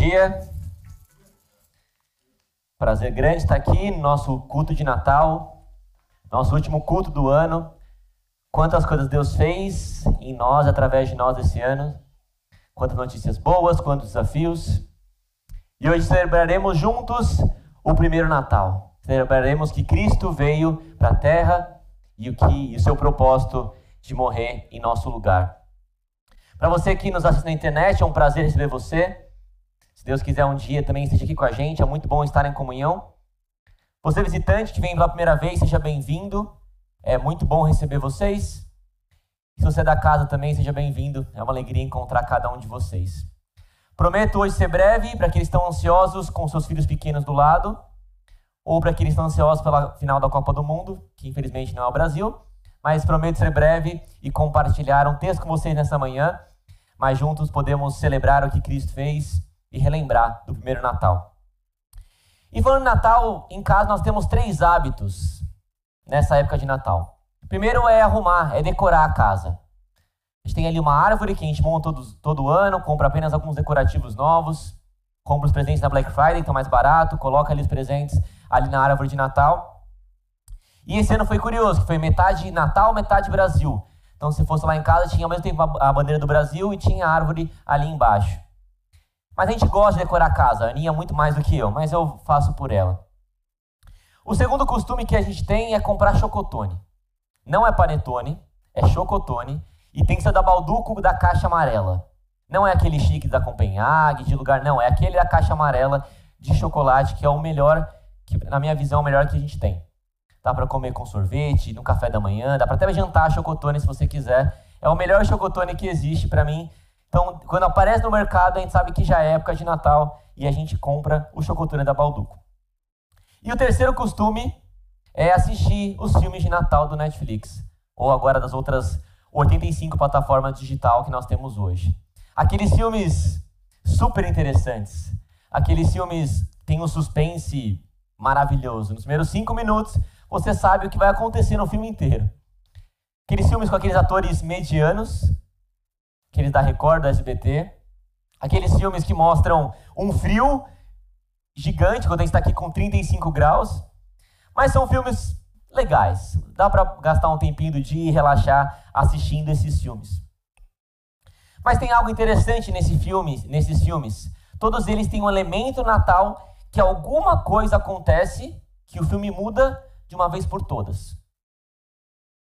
Dia. Prazer grande estar aqui no nosso culto de Natal, nosso último culto do ano. Quantas coisas Deus fez em nós, através de nós esse ano. Quantas notícias boas, quantos desafios. E hoje celebraremos juntos o primeiro Natal. Celebraremos que Cristo veio para a terra e o que e o seu propósito de morrer em nosso lugar. Para você que nos assiste na internet, é um prazer receber você. Se Deus quiser um dia também esteja aqui com a gente, é muito bom estar em comunhão. Você visitante que vem pela primeira vez, seja bem-vindo. É muito bom receber vocês. Se você é da casa também, seja bem-vindo. É uma alegria encontrar cada um de vocês. Prometo hoje ser breve para aqueles que estão ansiosos com seus filhos pequenos do lado, ou para aqueles que estão ansiosos pela final da Copa do Mundo, que infelizmente não é o Brasil. Mas prometo ser breve e compartilhar um texto com vocês nessa manhã. Mas juntos podemos celebrar o que Cristo fez e relembrar do primeiro Natal. E falando de Natal, em casa nós temos três hábitos nessa época de Natal. O primeiro é arrumar, é decorar a casa. A gente tem ali uma árvore que a gente monta todo, todo ano, compra apenas alguns decorativos novos, compra os presentes na Black Friday, então mais barato, coloca ali os presentes ali na árvore de Natal. E esse ano foi curioso, que foi metade Natal, metade Brasil. Então, se fosse lá em casa, tinha ao mesmo tempo a bandeira do Brasil e tinha a árvore ali embaixo. Mas a gente gosta de decorar a casa, a Aninha muito mais do que eu, mas eu faço por ela. O segundo costume que a gente tem é comprar chocotone. Não é panetone, é chocotone e tem que ser da Balduco da caixa amarela. Não é aquele chique da Copenhague, de lugar, não, é aquele da caixa amarela de chocolate que é o melhor, que na minha visão é o melhor que a gente tem. Dá para comer com sorvete, no café da manhã, dá para até jantar chocotone se você quiser. É o melhor chocotone que existe para mim então, quando aparece no mercado, a gente sabe que já é época de Natal e a gente compra o chocotone da Balduco. E o terceiro costume é assistir os filmes de Natal do Netflix, ou agora das outras 85 plataformas digital que nós temos hoje. Aqueles filmes super interessantes, aqueles filmes têm um suspense maravilhoso. Nos primeiros cinco minutos, você sabe o que vai acontecer no filme inteiro. Aqueles filmes com aqueles atores medianos, aqueles da Record, do SBT, aqueles filmes que mostram um frio gigante quando a gente está aqui com 35 graus, mas são filmes legais. Dá para gastar um tempinho do dia e relaxar assistindo esses filmes. Mas tem algo interessante nesse filme, nesses filmes. Todos eles têm um elemento natal que alguma coisa acontece que o filme muda de uma vez por todas.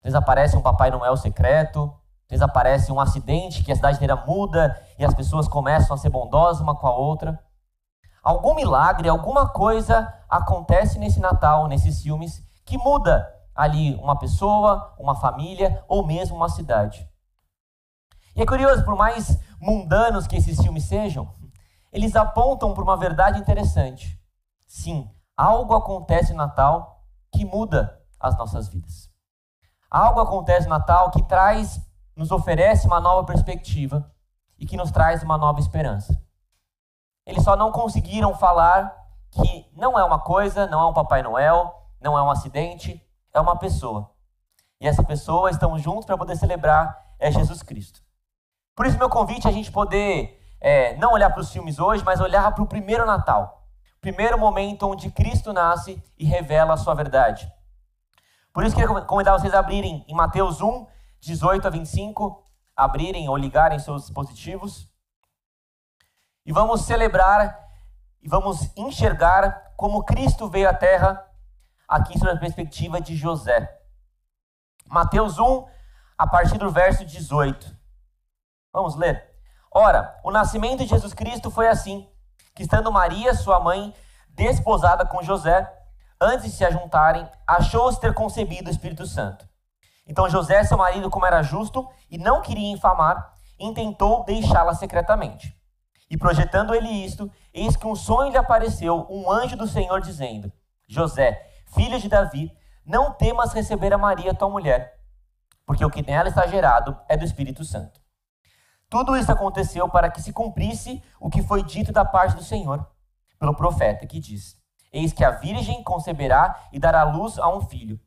Desaparece um Papai Noel secreto, Desaparece um acidente que a cidade inteira muda e as pessoas começam a ser bondosas uma com a outra. Algum milagre, alguma coisa acontece nesse Natal, nesses filmes, que muda ali uma pessoa, uma família ou mesmo uma cidade. E é curioso, por mais mundanos que esses filmes sejam, eles apontam para uma verdade interessante. Sim, algo acontece no Natal que muda as nossas vidas. Algo acontece no Natal que traz nos oferece uma nova perspectiva e que nos traz uma nova esperança. Eles só não conseguiram falar que não é uma coisa, não é um Papai Noel, não é um acidente, é uma pessoa. E essa pessoa, estamos juntos para poder celebrar, é Jesus Cristo. Por isso, meu convite é a gente poder é, não olhar para os filmes hoje, mas olhar para o primeiro Natal. Primeiro momento onde Cristo nasce e revela a sua verdade. Por isso, queria convidar vocês a abrirem em Mateus 1, 18 a 25, abrirem ou ligarem seus dispositivos. E vamos celebrar e vamos enxergar como Cristo veio à Terra aqui sob a perspectiva de José. Mateus 1, a partir do verso 18. Vamos ler. Ora, o nascimento de Jesus Cristo foi assim, que estando Maria, sua mãe, desposada com José, antes de se ajuntarem, achou-se ter concebido o Espírito Santo. Então José, seu marido, como era justo e não queria infamar, intentou deixá-la secretamente. E projetando ele isto, eis que um sonho lhe apareceu, um anjo do Senhor dizendo: José, filho de Davi, não temas receber a Maria, tua mulher, porque o que nela está gerado é do Espírito Santo. Tudo isso aconteceu para que se cumprisse o que foi dito da parte do Senhor, pelo profeta, que diz: Eis que a virgem conceberá e dará luz a um filho,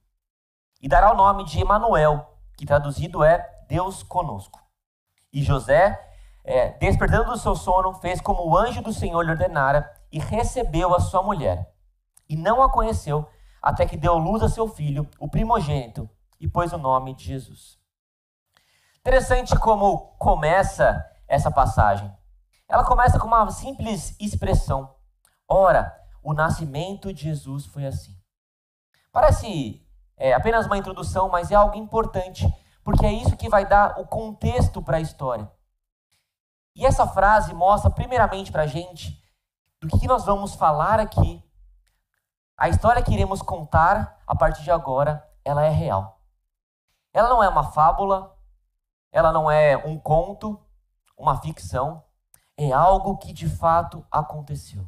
e dará o nome de Emanuel, que traduzido é Deus conosco. E José, é, despertando do seu sono, fez como o anjo do Senhor lhe ordenara e recebeu a sua mulher. E não a conheceu até que deu luz a seu filho, o primogênito, e pôs o nome de Jesus. Interessante como começa essa passagem. Ela começa com uma simples expressão. Ora, o nascimento de Jesus foi assim. Parece é, apenas uma introdução, mas é algo importante, porque é isso que vai dar o contexto para a história. E essa frase mostra, primeiramente, para a gente do que nós vamos falar aqui. A história que iremos contar a partir de agora, ela é real. Ela não é uma fábula, ela não é um conto, uma ficção, é algo que de fato aconteceu.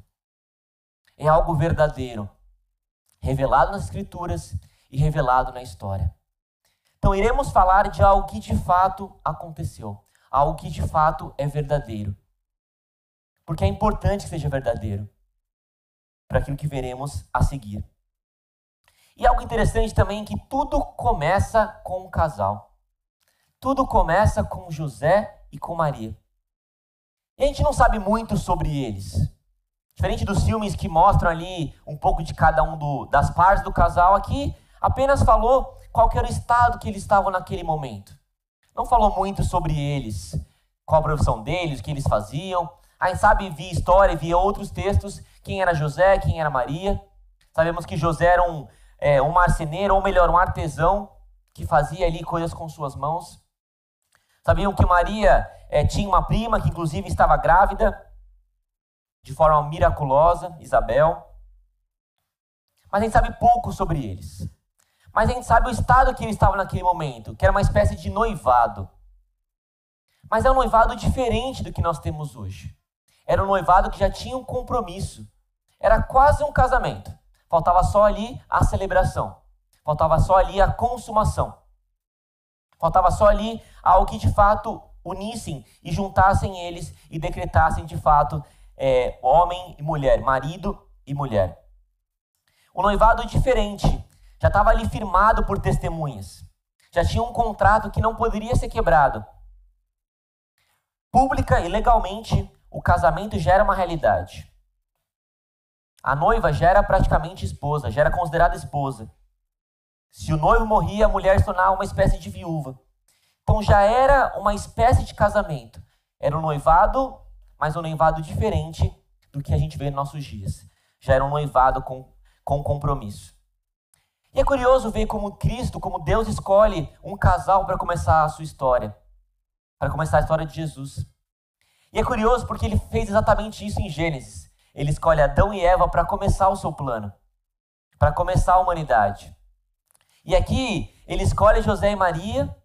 É algo verdadeiro, revelado nas Escrituras e revelado na história. Então, iremos falar de algo que de fato aconteceu, algo que de fato é verdadeiro. Porque é importante que seja verdadeiro para aquilo que veremos a seguir. E algo interessante também é que tudo começa com um casal. Tudo começa com José e com Maria. E a gente não sabe muito sobre eles. Diferente dos filmes que mostram ali um pouco de cada um do, das partes do casal, aqui apenas falou qual era o estado que eles estavam naquele momento. Não falou muito sobre eles, qual a profissão deles, o que eles faziam. A gente sabe, via história, via outros textos, quem era José, quem era Maria. Sabemos que José era um, é, um marceneiro, ou melhor, um artesão, que fazia ali coisas com suas mãos. Sabiam que Maria é, tinha uma prima que, inclusive, estava grávida, de forma miraculosa, Isabel. Mas a gente sabe pouco sobre eles. Mas a gente sabe o estado que eles estavam naquele momento, que era uma espécie de noivado. Mas é um noivado diferente do que nós temos hoje. Era um noivado que já tinha um compromisso. Era quase um casamento. Faltava só ali a celebração. Faltava só ali a consumação. Faltava só ali algo que de fato unissem e juntassem eles e decretassem de fato é, homem e mulher, marido e mulher. O noivado diferente já estava ali firmado por testemunhas. Já tinha um contrato que não poderia ser quebrado. Pública e legalmente, o casamento já era uma realidade. A noiva já era praticamente esposa, já era considerada esposa. Se o noivo morria, a mulher se tornava uma espécie de viúva. Então já era uma espécie de casamento. Era um noivado, mas um noivado diferente do que a gente vê nos nossos dias. Já era um noivado com, com compromisso. E é curioso ver como Cristo, como Deus escolhe um casal para começar a sua história, para começar a história de Jesus. E é curioso porque ele fez exatamente isso em Gênesis. Ele escolhe Adão e Eva para começar o seu plano, para começar a humanidade. E aqui ele escolhe José e Maria,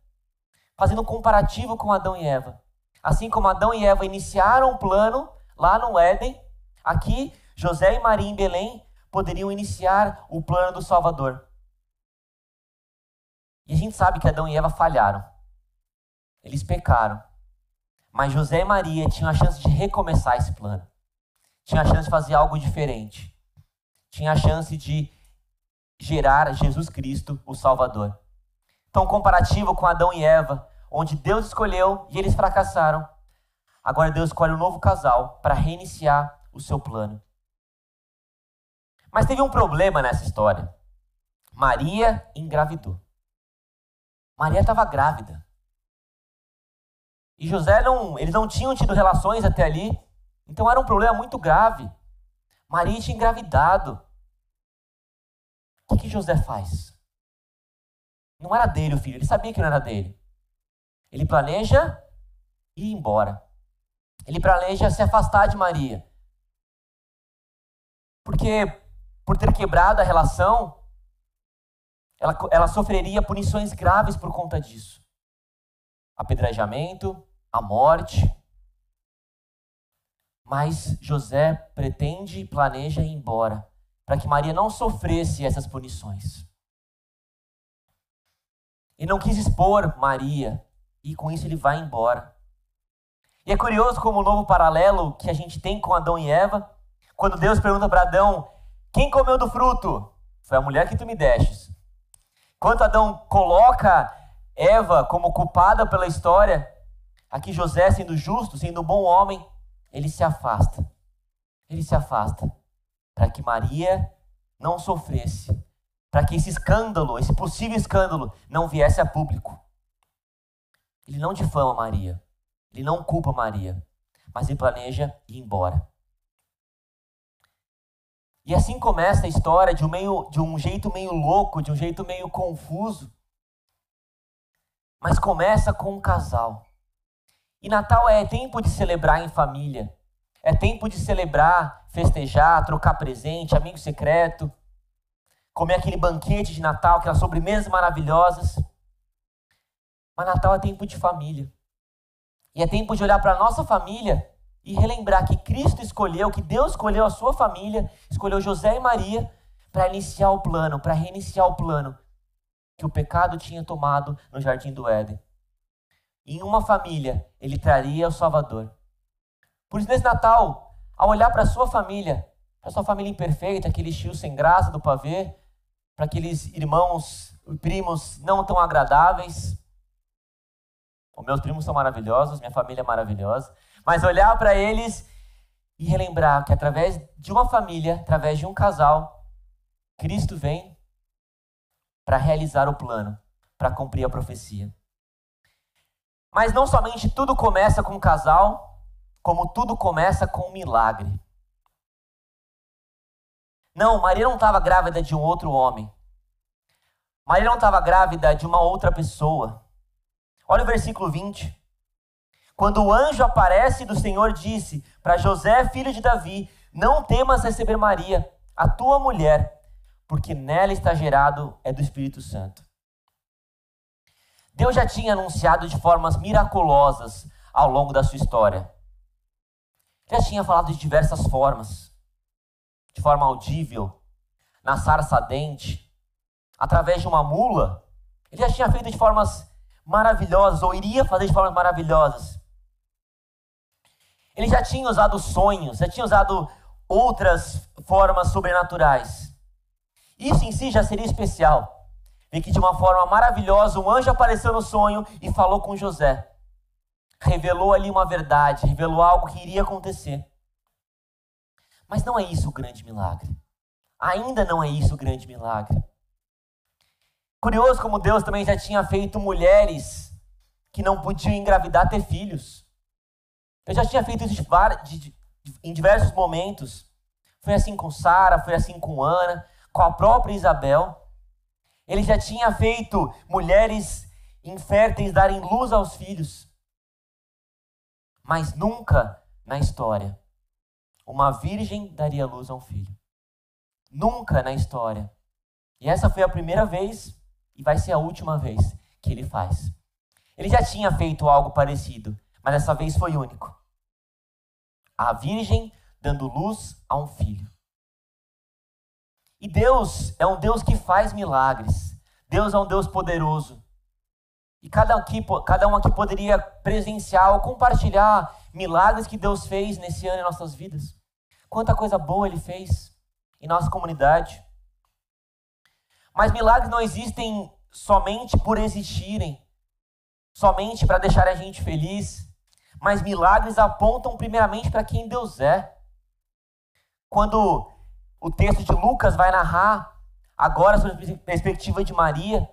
fazendo um comparativo com Adão e Eva. Assim como Adão e Eva iniciaram o plano lá no Éden, aqui José e Maria em Belém poderiam iniciar o plano do Salvador. E a gente sabe que Adão e Eva falharam. Eles pecaram. Mas José e Maria tinham a chance de recomeçar esse plano. Tinham a chance de fazer algo diferente. Tinha a chance de gerar Jesus Cristo, o Salvador. Então, comparativo com Adão e Eva, onde Deus escolheu e eles fracassaram, agora Deus escolhe um novo casal para reiniciar o seu plano. Mas teve um problema nessa história. Maria engravidou. Maria estava grávida. E José não, eles não tinham tido relações até ali, então era um problema muito grave. Maria tinha engravidado. O que, que José faz? Não era dele o filho, ele sabia que não era dele. Ele planeja ir embora. Ele planeja se afastar de Maria. Porque, por ter quebrado a relação, ela, ela sofreria punições graves por conta disso. Apedrejamento, a morte. Mas José pretende e planeja ir embora, para que Maria não sofresse essas punições. E não quis expor Maria, e com isso ele vai embora. E é curioso como o novo paralelo que a gente tem com Adão e Eva, quando Deus pergunta para Adão: Quem comeu do fruto? Foi a mulher que tu me destes. Quando Adão coloca Eva como culpada pela história, aqui José, sendo justo, sendo um bom homem, ele se afasta. Ele se afasta para que Maria não sofresse, para que esse escândalo, esse possível escândalo, não viesse a público. Ele não difama Maria, ele não culpa Maria, mas ele planeja ir embora. E assim começa a história de um, meio, de um jeito meio louco, de um jeito meio confuso. Mas começa com um casal. E Natal é tempo de celebrar em família. É tempo de celebrar, festejar, trocar presente, amigo secreto, comer aquele banquete de Natal, aquelas sobremesas maravilhosas. Mas Natal é tempo de família. E é tempo de olhar para a nossa família e relembrar que Cristo escolheu, que Deus escolheu a sua família, escolheu José e Maria para iniciar o plano, para reiniciar o plano que o pecado tinha tomado no jardim do Éden. Em uma família, ele traria o Salvador. Por isso, nesse Natal, ao olhar para a sua família, para a sua família imperfeita, aquele tio sem graça do pavê, para aqueles irmãos e primos não tão agradáveis, os meus primos são maravilhosos, minha família é maravilhosa. Mas olhar para eles e relembrar que através de uma família, através de um casal, Cristo vem para realizar o plano, para cumprir a profecia. Mas não somente tudo começa com um casal, como tudo começa com um milagre. Não, Maria não estava grávida de um outro homem. Maria não estava grávida de uma outra pessoa. Olha o versículo 20. Quando o anjo aparece do Senhor, disse para José, filho de Davi: Não temas receber Maria, a tua mulher, porque nela está gerado é do Espírito Santo. Deus já tinha anunciado de formas miraculosas ao longo da sua história. Já tinha falado de diversas formas, de forma audível, na sarça dente, através de uma mula. Ele já tinha feito de formas maravilhosas, ou iria fazer de formas maravilhosas. Ele já tinha usado sonhos, já tinha usado outras formas sobrenaturais. Isso em si já seria especial. Ver que de uma forma maravilhosa um anjo apareceu no sonho e falou com José. Revelou ali uma verdade, revelou algo que iria acontecer. Mas não é isso o grande milagre. Ainda não é isso o grande milagre. Curioso como Deus também já tinha feito mulheres que não podiam engravidar ter filhos. Eu já tinha feito isso em diversos momentos. Foi assim com Sara, foi assim com Ana, com a própria Isabel. Ele já tinha feito mulheres inférteis darem luz aos filhos. Mas nunca na história uma virgem daria luz a um filho. Nunca na história. E essa foi a primeira vez e vai ser a última vez que ele faz. Ele já tinha feito algo parecido, mas dessa vez foi único. A virgem dando luz a um filho. E Deus é um Deus que faz milagres. Deus é um Deus poderoso. E cada, aqui, cada um aqui poderia presenciar ou compartilhar milagres que Deus fez nesse ano em nossas vidas. Quanta coisa boa Ele fez em nossa comunidade. Mas milagres não existem somente por existirem, somente para deixar a gente feliz, mas milagres apontam primeiramente para quem Deus é. Quando o texto de Lucas vai narrar agora sobre a perspectiva de Maria,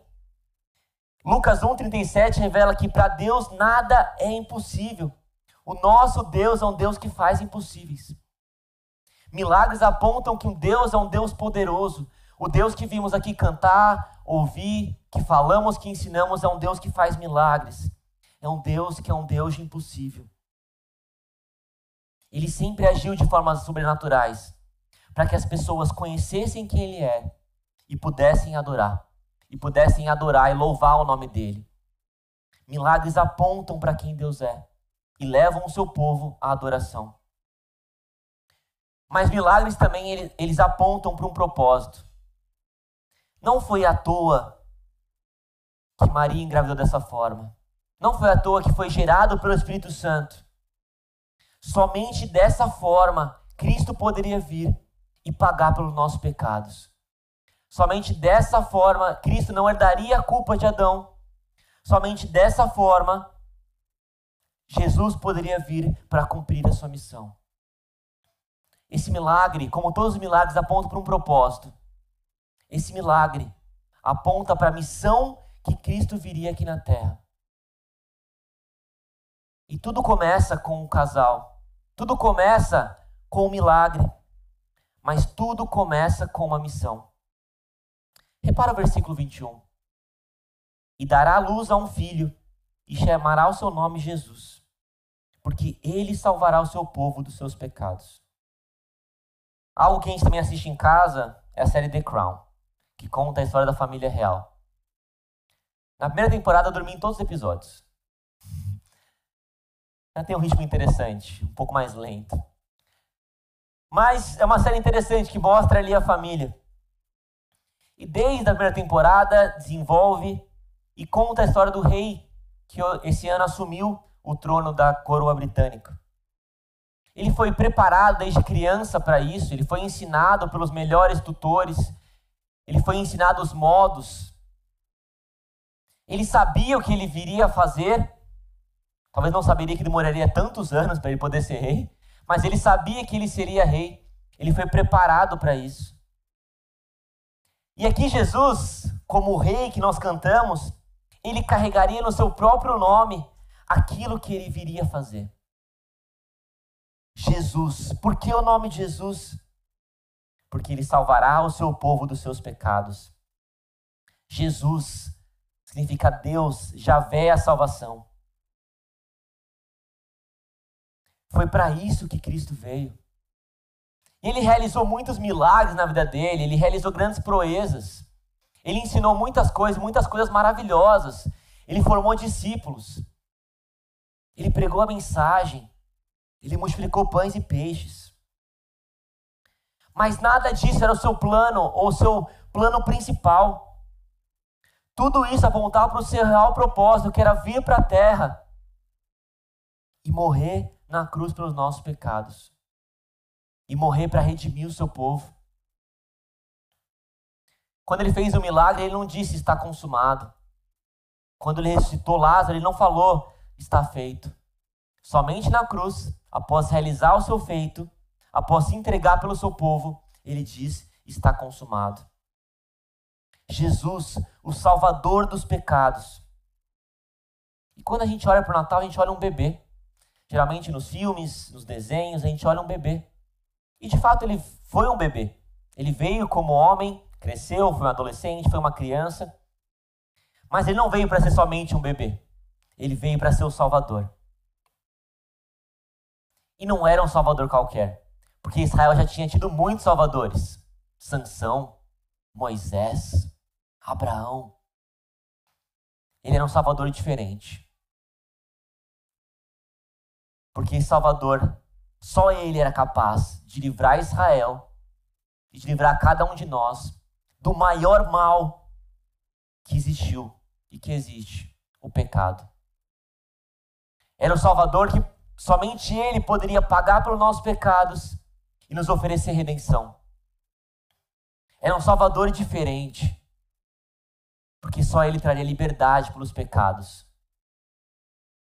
Lucas 1,37 revela que para Deus nada é impossível. O nosso Deus é um Deus que faz impossíveis. Milagres apontam que um Deus é um Deus poderoso, o Deus que vimos aqui cantar, ouvir, que falamos, que ensinamos, é um Deus que faz milagres. É um Deus que é um Deus de impossível. Ele sempre agiu de formas sobrenaturais para que as pessoas conhecessem quem Ele é e pudessem adorar. e pudessem adorar e louvar o nome dele. Milagres apontam para quem Deus é e levam o seu povo à adoração. Mas milagres também eles apontam para um propósito. Não foi à toa que Maria engravidou dessa forma. Não foi à toa que foi gerado pelo Espírito Santo. Somente dessa forma Cristo poderia vir e pagar pelos nossos pecados. Somente dessa forma Cristo não herdaria a culpa de Adão. Somente dessa forma Jesus poderia vir para cumprir a sua missão. Esse milagre, como todos os milagres, aponta para um propósito. Esse milagre aponta para a missão que Cristo viria aqui na terra. E tudo começa com um casal. Tudo começa com um milagre. Mas tudo começa com uma missão. Repara o versículo 21. E dará luz a um filho, e chamará o seu nome Jesus, porque ele salvará o seu povo dos seus pecados. Algo que a gente também assiste em casa é a série The Crown, que conta a história da família real. Na primeira temporada eu dormi em todos os episódios. Já tem um ritmo interessante, um pouco mais lento. Mas é uma série interessante que mostra ali a família. E desde a primeira temporada desenvolve e conta a história do rei que esse ano assumiu o trono da coroa britânica. Ele foi preparado desde criança para isso, ele foi ensinado pelos melhores tutores, ele foi ensinado os modos. Ele sabia o que ele viria a fazer. Talvez não saberia que demoraria tantos anos para ele poder ser rei, mas ele sabia que ele seria rei. Ele foi preparado para isso. E aqui Jesus, como rei que nós cantamos, ele carregaria no seu próprio nome aquilo que ele viria fazer. Jesus. Por que o nome de Jesus? Porque ele salvará o seu povo dos seus pecados. Jesus significa Deus, Javé a salvação. Foi para isso que Cristo veio. Ele realizou muitos milagres na vida dele, ele realizou grandes proezas. Ele ensinou muitas coisas, muitas coisas maravilhosas. Ele formou discípulos. Ele pregou a mensagem. Ele multiplicou pães e peixes. Mas nada disso era o seu plano ou o seu plano principal. Tudo isso apontava para o seu real propósito, que era vir para a terra e morrer na cruz pelos nossos pecados. E morrer para redimir o seu povo. Quando ele fez o milagre, ele não disse está consumado. Quando ele ressuscitou Lázaro, ele não falou está feito. Somente na cruz após realizar o seu feito, após se entregar pelo seu povo, ele diz: está consumado. Jesus, o Salvador dos pecados. E quando a gente olha para o Natal, a gente olha um bebê. Geralmente nos filmes, nos desenhos, a gente olha um bebê. E de fato ele foi um bebê. Ele veio como homem, cresceu, foi um adolescente, foi uma criança. Mas ele não veio para ser somente um bebê. Ele veio para ser o Salvador. E não era um salvador qualquer, porque Israel já tinha tido muitos salvadores: Sansão, Moisés, Abraão. Ele era um salvador diferente. Porque Salvador, só ele era capaz de livrar Israel e de livrar cada um de nós do maior mal que existiu e que existe, o pecado. Era o Salvador que Somente Ele poderia pagar pelos nossos pecados e nos oferecer redenção. Era um Salvador diferente, porque só Ele traria liberdade pelos pecados.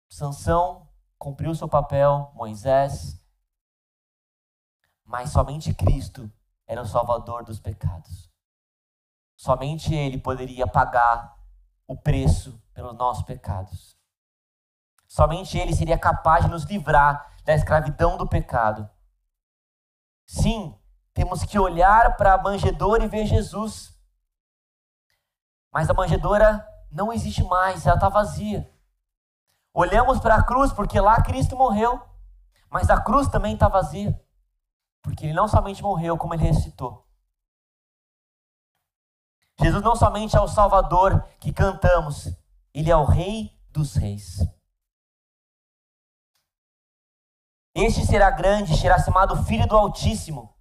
Sansão cumpriu seu papel, Moisés, mas somente Cristo era o Salvador dos pecados. Somente Ele poderia pagar o preço pelos nossos pecados. Somente Ele seria capaz de nos livrar da escravidão do pecado. Sim, temos que olhar para a manjedoura e ver Jesus. Mas a manjedoura não existe mais, ela está vazia. Olhamos para a cruz porque lá Cristo morreu, mas a cruz também está vazia, porque ele não somente morreu, como ele ressuscitou. Jesus não somente é o Salvador que cantamos, ele é o Rei dos Reis. Este será grande, será chamado Filho do Altíssimo,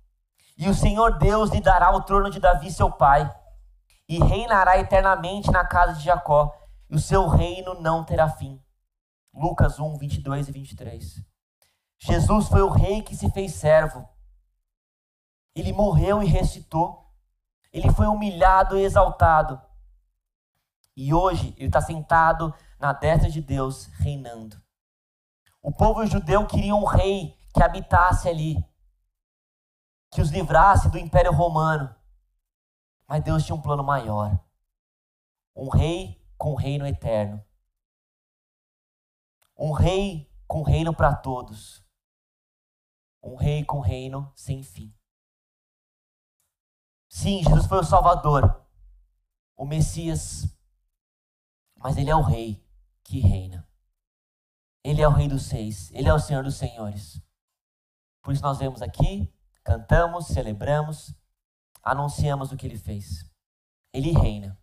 e o Senhor Deus lhe dará o trono de Davi, seu pai, e reinará eternamente na casa de Jacó, e o seu reino não terá fim. Lucas 1, 22 e 23. Jesus foi o rei que se fez servo. Ele morreu e ressuscitou. Ele foi humilhado e exaltado. E hoje ele está sentado na destra de Deus, reinando. O povo judeu queria um rei que habitasse ali, que os livrasse do Império Romano. Mas Deus tinha um plano maior. Um rei com reino eterno. Um rei com reino para todos. Um rei com reino sem fim. Sim, Jesus foi o Salvador, o Messias, mas Ele é o Rei que reina. Ele é o Rei dos Seis, Ele é o Senhor dos Senhores. Por isso nós vemos aqui, cantamos, celebramos, anunciamos o que Ele fez. Ele reina.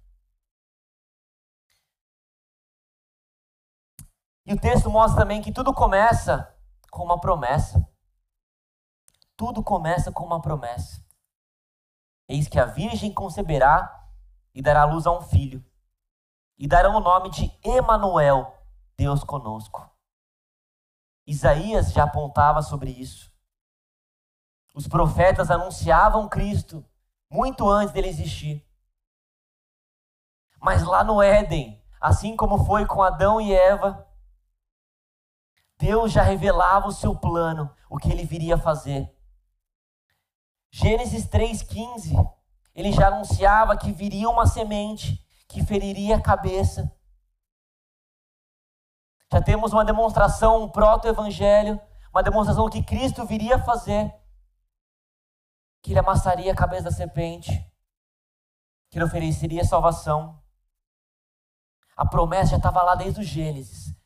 E o texto mostra também que tudo começa com uma promessa. Tudo começa com uma promessa. Eis que a virgem conceberá e dará luz a um filho, e dará o nome de Emanuel, Deus conosco. Isaías já apontava sobre isso. Os profetas anunciavam Cristo muito antes dele existir. Mas lá no Éden, assim como foi com Adão e Eva, Deus já revelava o seu plano, o que ele viria fazer. Gênesis 3,15, ele já anunciava que viria uma semente que feriria a cabeça. Já temos uma demonstração, um proto-evangelho, uma demonstração do que Cristo viria fazer. Que ele amassaria a cabeça da serpente, que ele ofereceria salvação. A promessa já estava lá desde o Gênesis.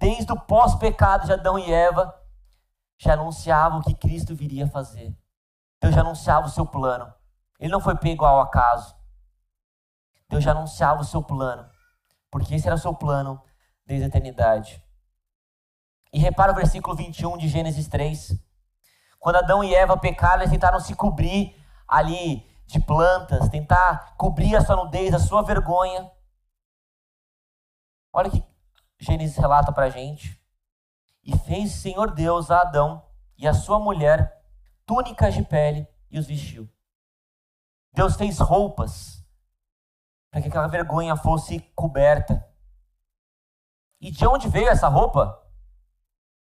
Desde o pós-pecado de Adão e Eva, já anunciava o que Cristo viria fazer. Deus já anunciava o seu plano. Ele não foi pego ao acaso. Deus já anunciava o seu plano. Porque esse era o seu plano desde a eternidade. E repara o versículo 21 de Gênesis 3. Quando Adão e Eva pecaram, eles tentaram se cobrir ali de plantas, tentar cobrir a sua nudez, a sua vergonha. Olha que Gênesis relata para a gente. E fez o Senhor Deus a Adão e a sua mulher túnicas de pele e os vestiu. Deus fez roupas para que aquela vergonha fosse coberta. E de onde veio essa roupa?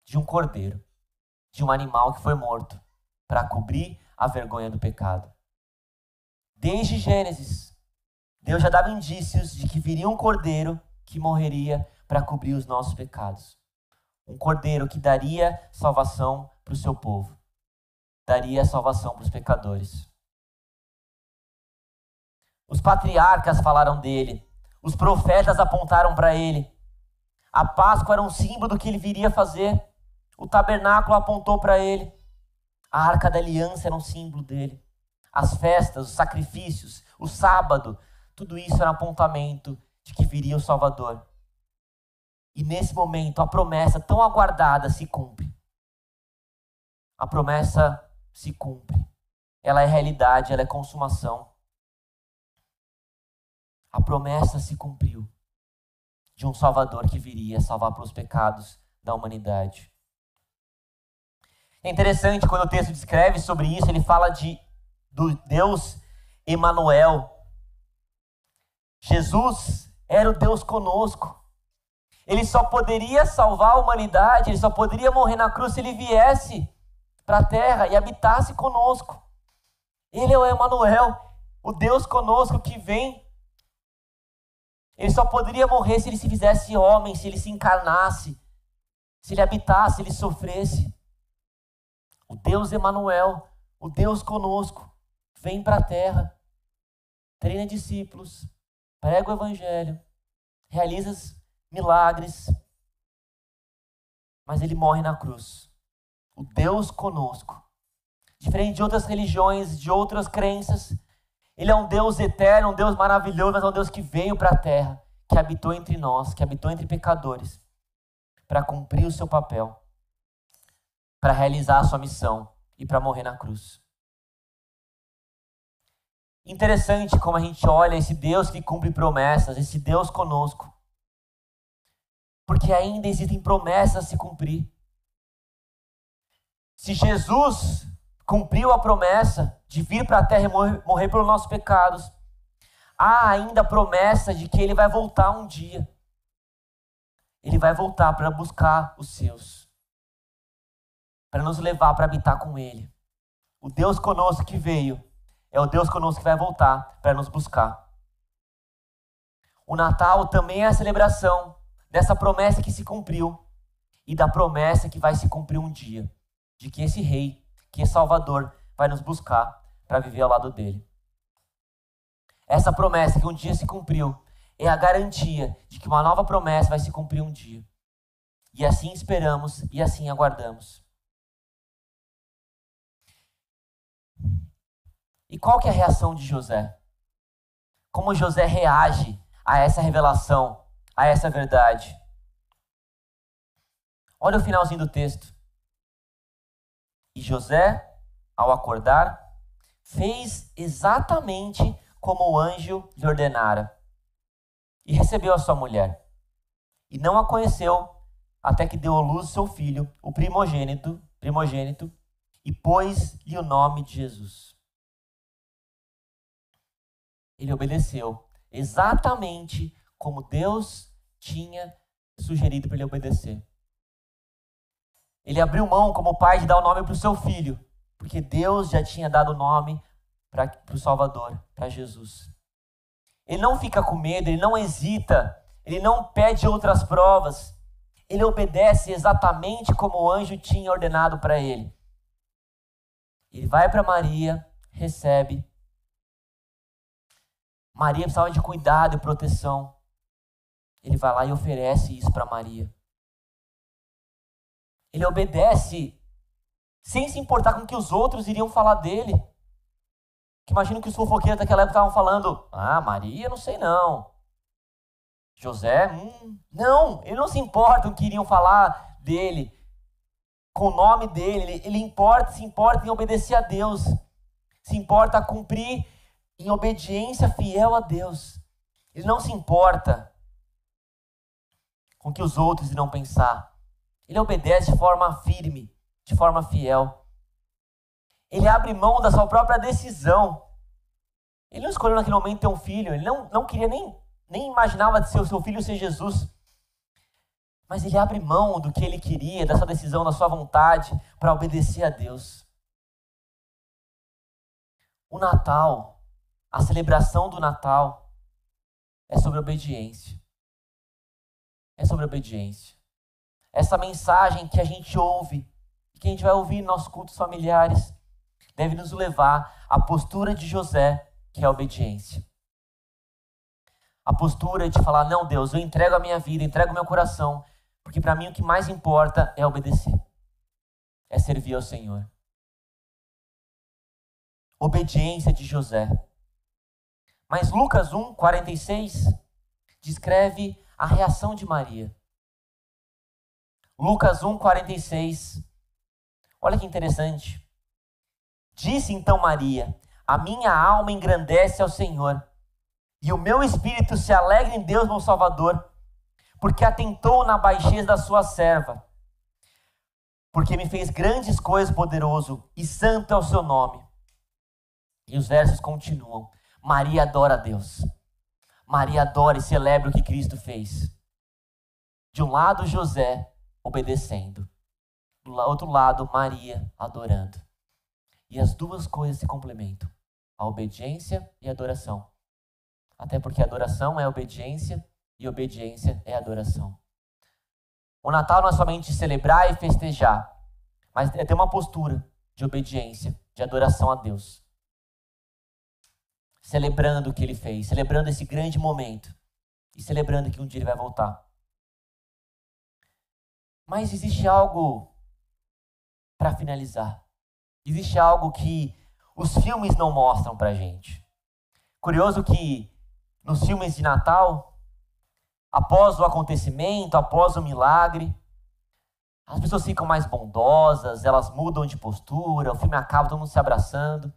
De um cordeiro, de um animal que foi morto, para cobrir a vergonha do pecado. Desde Gênesis, Deus já dava indícios de que viria um cordeiro que morreria para cobrir os nossos pecados. Um cordeiro que daria salvação para o seu povo daria salvação para os pecadores. Os patriarcas falaram dele, os profetas apontaram para ele. A Páscoa era um símbolo do que ele viria fazer. O tabernáculo apontou para ele. A arca da aliança era um símbolo dele. As festas, os sacrifícios, o sábado, tudo isso era um apontamento de que viria o Salvador. E nesse momento, a promessa tão aguardada se cumpre. A promessa se cumpre. Ela é realidade, ela é consumação. A promessa se cumpriu de um Salvador que viria salvar pelos pecados da humanidade. É interessante quando o texto descreve sobre isso, ele fala de do Deus Emanuel. Jesus era o Deus conosco. Ele só poderia salvar a humanidade, ele só poderia morrer na cruz se ele viesse para a terra e habitasse conosco. Ele é o Emanuel, o Deus conosco que vem. Ele só poderia morrer se ele se fizesse homem, se ele se encarnasse, se ele habitasse, se ele sofresse. O Deus Emanuel, o Deus conosco, vem para a terra, treina discípulos, prega o evangelho, realiza milagres, mas ele morre na cruz o Deus conosco. Diferente de outras religiões, de outras crenças, Ele é um Deus eterno, um Deus maravilhoso, mas é um Deus que veio para a terra, que habitou entre nós, que habitou entre pecadores, para cumprir o seu papel, para realizar a sua missão e para morrer na cruz. Interessante como a gente olha esse Deus que cumpre promessas, esse Deus conosco. Porque ainda existem promessas a se cumprir. Se Jesus cumpriu a promessa de vir para a terra e morrer, morrer pelos nossos pecados, há ainda a promessa de que ele vai voltar um dia. Ele vai voltar para buscar os seus, para nos levar para habitar com ele. O Deus conosco que veio é o Deus conosco que vai voltar para nos buscar. O Natal também é a celebração dessa promessa que se cumpriu e da promessa que vai se cumprir um dia, de que esse rei, que esse Salvador vai nos buscar para viver ao lado dele. Essa promessa que um dia se cumpriu é a garantia de que uma nova promessa vai se cumprir um dia. E assim esperamos e assim aguardamos. E qual que é a reação de José? Como José reage a essa revelação, a essa verdade? Olha o finalzinho do texto. E José, ao acordar, fez exatamente como o anjo lhe ordenara. E recebeu a sua mulher. E não a conheceu até que deu à luz seu filho, o primogênito, primogênito, e pôs-lhe o nome de Jesus ele obedeceu exatamente como Deus tinha sugerido para ele obedecer. Ele abriu mão como pai de dar o nome para o seu filho, porque Deus já tinha dado o nome para o Salvador, para Jesus. Ele não fica com medo, ele não hesita, ele não pede outras provas. Ele obedece exatamente como o anjo tinha ordenado para ele. Ele vai para Maria, recebe Maria precisava de cuidado e proteção. Ele vai lá e oferece isso para Maria. Ele obedece sem se importar com o que os outros iriam falar dele. Que imagino que os fofoqueiros daquela época estavam falando: Ah, Maria, não sei não. José, hum, não, ele não se importa com o que iriam falar dele, com o nome dele. Ele, importa, se importa em obedecer a Deus, se importa a cumprir em obediência fiel a Deus. Ele não se importa com que os outros irão pensar. Ele obedece de forma firme, de forma fiel. Ele abre mão da sua própria decisão. Ele não escolheu naquele momento ter um filho, ele não, não queria nem, nem imaginava de ser o seu filho ser Jesus. Mas ele abre mão do que ele queria, da sua decisão, da sua vontade, para obedecer a Deus. O Natal a celebração do Natal é sobre obediência. É sobre obediência. Essa mensagem que a gente ouve, que a gente vai ouvir em nossos cultos familiares, deve nos levar à postura de José, que é a obediência. A postura de falar: não, Deus, eu entrego a minha vida, entrego o meu coração, porque para mim o que mais importa é obedecer, é servir ao Senhor. Obediência de José. Mas Lucas 1, 46 descreve a reação de Maria. Lucas 1, 46. Olha que interessante. Disse então Maria: A minha alma engrandece ao Senhor, e o meu espírito se alegra em Deus, meu Salvador, porque atentou na baixeza da sua serva. Porque me fez grandes coisas, poderoso, e santo é o seu nome. E os versos continuam. Maria adora a Deus. Maria adora e celebra o que Cristo fez. De um lado, José obedecendo. Do outro lado, Maria adorando. E as duas coisas se complementam: a obediência e a adoração. Até porque adoração é obediência e obediência é adoração. O Natal não é somente celebrar e festejar, mas é ter uma postura de obediência, de adoração a Deus celebrando o que ele fez, celebrando esse grande momento e celebrando que um dia ele vai voltar. Mas existe algo para finalizar. Existe algo que os filmes não mostram pra gente. Curioso que nos filmes de Natal, após o acontecimento, após o milagre, as pessoas ficam mais bondosas, elas mudam de postura, o filme acaba todo mundo se abraçando.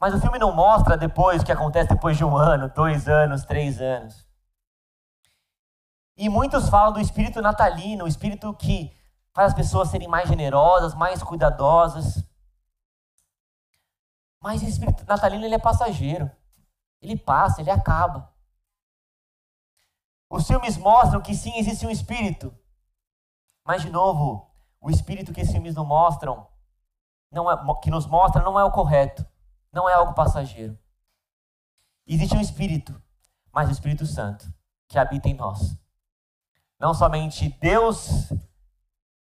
Mas o filme não mostra depois o que acontece depois de um ano, dois anos, três anos. E muitos falam do espírito natalino, o espírito que faz as pessoas serem mais generosas, mais cuidadosas. Mas esse espírito natalino ele é passageiro. Ele passa, ele acaba. Os filmes mostram que sim, existe um espírito. Mas, de novo, o espírito que esses filmes não mostram, não é, que nos mostra, não é o correto. Não é algo passageiro. Existe um espírito, mas o Espírito Santo, que habita em nós. Não somente Deus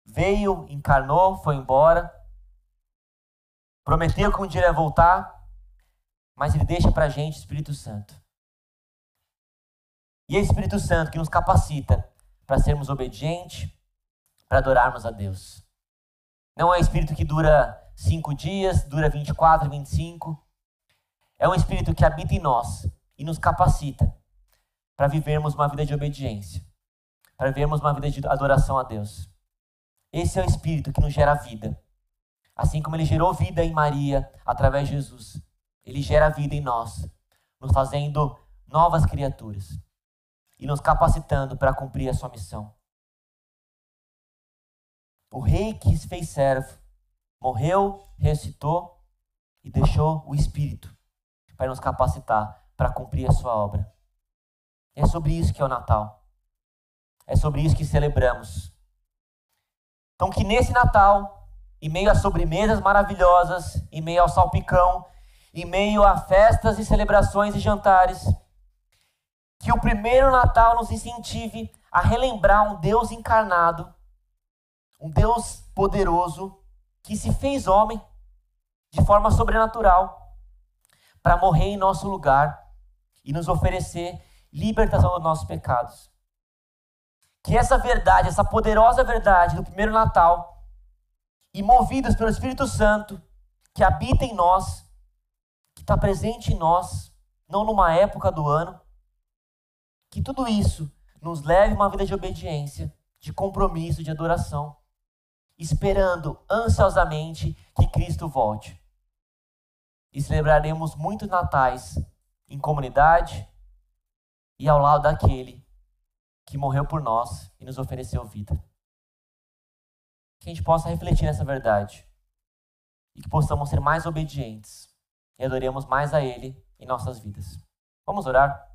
veio, encarnou, foi embora, prometeu que um dia ia voltar, mas ele deixa para a gente o Espírito Santo. E é o Espírito Santo que nos capacita para sermos obedientes, para adorarmos a Deus. Não é um Espírito que dura cinco dias, dura 24, 25. É um Espírito que habita em nós e nos capacita para vivermos uma vida de obediência, para vivermos uma vida de adoração a Deus. Esse é o Espírito que nos gera vida. Assim como ele gerou vida em Maria através de Jesus. Ele gera vida em nós, nos fazendo novas criaturas e nos capacitando para cumprir a sua missão. O rei que se fez servo morreu, ressuscitou e deixou o Espírito para nos capacitar para cumprir a sua obra. É sobre isso que é o Natal. É sobre isso que celebramos. Então, que nesse Natal, em meio a sobremesas maravilhosas, em meio ao salpicão, em meio a festas e celebrações e jantares, que o primeiro Natal nos incentive a relembrar um Deus encarnado, um Deus poderoso, que se fez homem de forma sobrenatural para morrer em nosso lugar e nos oferecer libertação dos nossos pecados. Que essa verdade, essa poderosa verdade do primeiro Natal, e movidos pelo Espírito Santo, que habita em nós, está presente em nós, não numa época do ano. Que tudo isso nos leve a uma vida de obediência, de compromisso, de adoração, esperando ansiosamente que Cristo volte. E celebraremos muitos natais em comunidade e ao lado daquele que morreu por nós e nos ofereceu vida. Que a gente possa refletir nessa verdade e que possamos ser mais obedientes e adoremos mais a Ele em nossas vidas. Vamos orar?